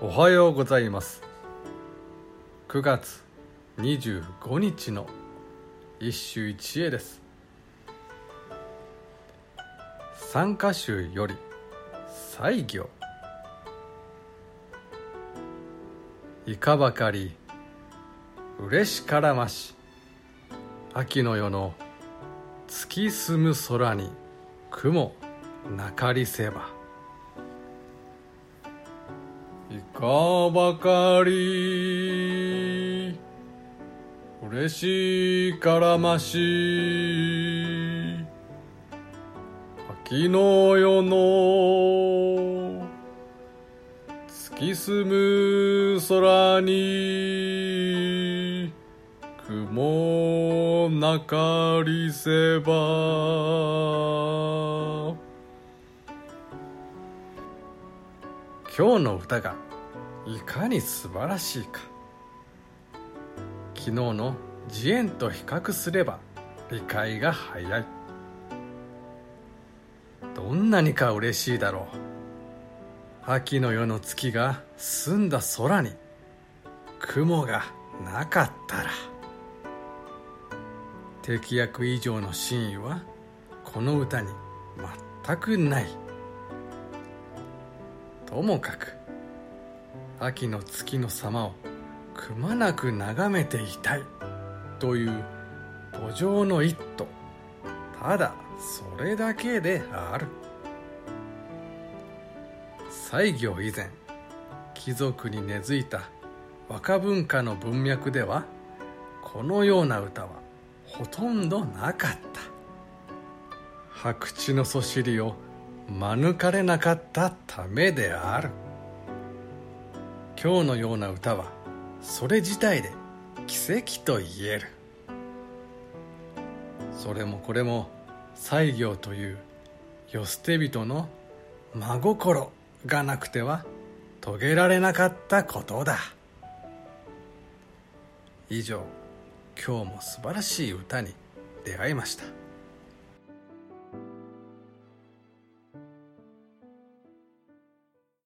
おはようございます。9月25日の一首一会です三歌集より西行いかばかり嬉しからまし秋の夜の月澄む空に雲なかりせば。かばかり。嬉しいからまし。秋の夜の。月澄む空に。雲なかりせば。今日の歌がいかに素晴らしいか。昨日の慈円と比較すれば理解が早い。どんなにか嬉しいだろう。秋の夜の月が澄んだ空に雲がなかったら。敵役以上の真意はこの歌に全くない。ともかく秋の月の様をくまなく眺めていたい。という土情の一途ただそれだけである。西行以前貴族に根付いた和歌文化の文脈ではこのような歌はほとんどなかった。白地のそしりを免れなかったためである。今日のような歌はそれ自体で奇跡と言える。それもこれも西行という世捨て人の真心がなくては遂げられなかったことだ。以上今日も素晴らしい歌に出会いました。